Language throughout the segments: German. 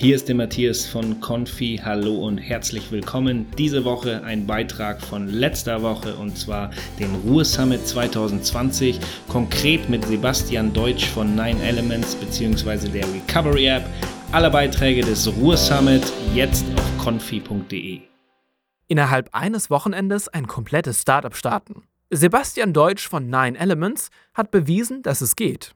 Hier ist der Matthias von Confi. Hallo und herzlich willkommen. Diese Woche ein Beitrag von letzter Woche und zwar den Ruhe Summit 2020. Konkret mit Sebastian Deutsch von Nine Elements bzw. der Recovery App. Alle Beiträge des Ruhe Summit jetzt auf confi.de. Innerhalb eines Wochenendes ein komplettes Startup starten. Sebastian Deutsch von Nine Elements hat bewiesen, dass es geht.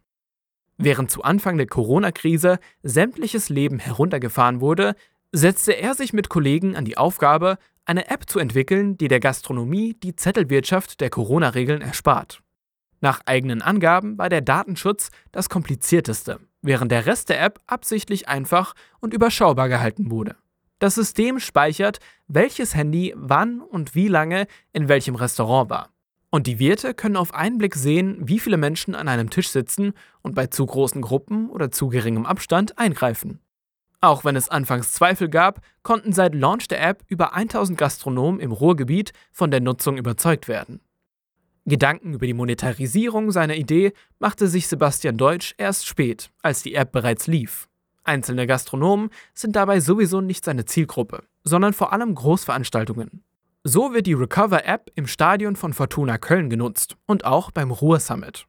Während zu Anfang der Corona-Krise sämtliches Leben heruntergefahren wurde, setzte er sich mit Kollegen an die Aufgabe, eine App zu entwickeln, die der Gastronomie die Zettelwirtschaft der Corona-Regeln erspart. Nach eigenen Angaben war der Datenschutz das komplizierteste, während der Rest der App absichtlich einfach und überschaubar gehalten wurde. Das System speichert, welches Handy wann und wie lange in welchem Restaurant war. Und die Wirte können auf einen Blick sehen, wie viele Menschen an einem Tisch sitzen und bei zu großen Gruppen oder zu geringem Abstand eingreifen. Auch wenn es anfangs Zweifel gab, konnten seit Launch der App über 1000 Gastronomen im Ruhrgebiet von der Nutzung überzeugt werden. Gedanken über die Monetarisierung seiner Idee machte sich Sebastian Deutsch erst spät, als die App bereits lief. Einzelne Gastronomen sind dabei sowieso nicht seine Zielgruppe, sondern vor allem Großveranstaltungen. So wird die Recover-App im Stadion von Fortuna Köln genutzt und auch beim Ruhr Summit.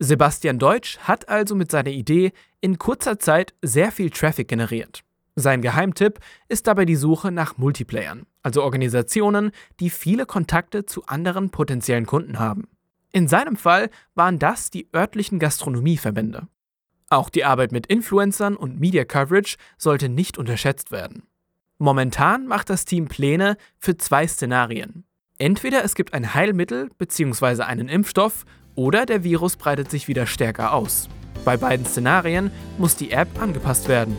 Sebastian Deutsch hat also mit seiner Idee in kurzer Zeit sehr viel Traffic generiert. Sein Geheimtipp ist dabei die Suche nach Multiplayern, also Organisationen, die viele Kontakte zu anderen potenziellen Kunden haben. In seinem Fall waren das die örtlichen Gastronomieverbände. Auch die Arbeit mit Influencern und Media Coverage sollte nicht unterschätzt werden. Momentan macht das Team Pläne für zwei Szenarien. Entweder es gibt ein Heilmittel bzw. einen Impfstoff oder der Virus breitet sich wieder stärker aus. Bei beiden Szenarien muss die App angepasst werden.